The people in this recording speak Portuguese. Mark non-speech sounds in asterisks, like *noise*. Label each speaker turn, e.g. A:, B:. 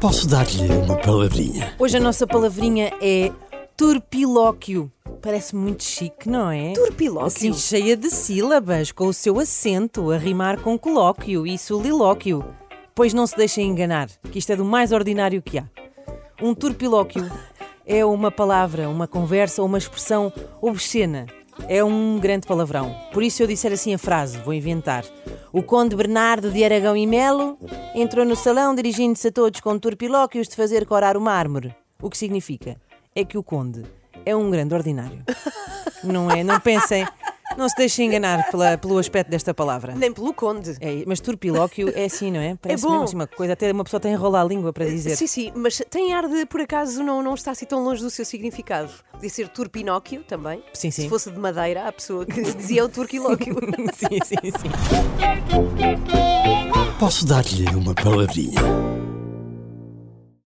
A: Posso dar-lhe uma palavrinha?
B: Hoje a nossa palavrinha é turpilóquio. Parece muito chique, não é?
C: Turpilóquio?
B: Assim, cheia de sílabas, com o seu acento, a rimar com colóquio e solilóquio. Pois não se deixem enganar, que isto é do mais ordinário que há. Um turpilóquio *laughs* é uma palavra, uma conversa ou uma expressão obscena. É um grande palavrão. Por isso eu disser assim a frase, vou inventar. O conde Bernardo de Aragão e Melo entrou no salão dirigindo-se a todos com turpilóquios de fazer corar o mármore. O que significa? É que o conde é um grande ordinário. Não é? Não pensem, não se deixem enganar pela- pelo aspecto desta palavra.
C: Nem pelo conde.
B: É, mas turpilóquio é assim, não é? Parece
C: bom.
B: mesmo assim uma coisa, até uma pessoa tem a enrolar a língua para dizer.
C: Sim, sim, mas tem ar de, por acaso, não, não está assim tão longe do seu significado. Podia ser turpinóquio também.
B: Sim, sim.
C: Se fosse de madeira, a pessoa que *laughs* dizia o turquilóquio. *laughs*
B: sim, sim, sim.
A: Posso dar-lhe uma palavrinha?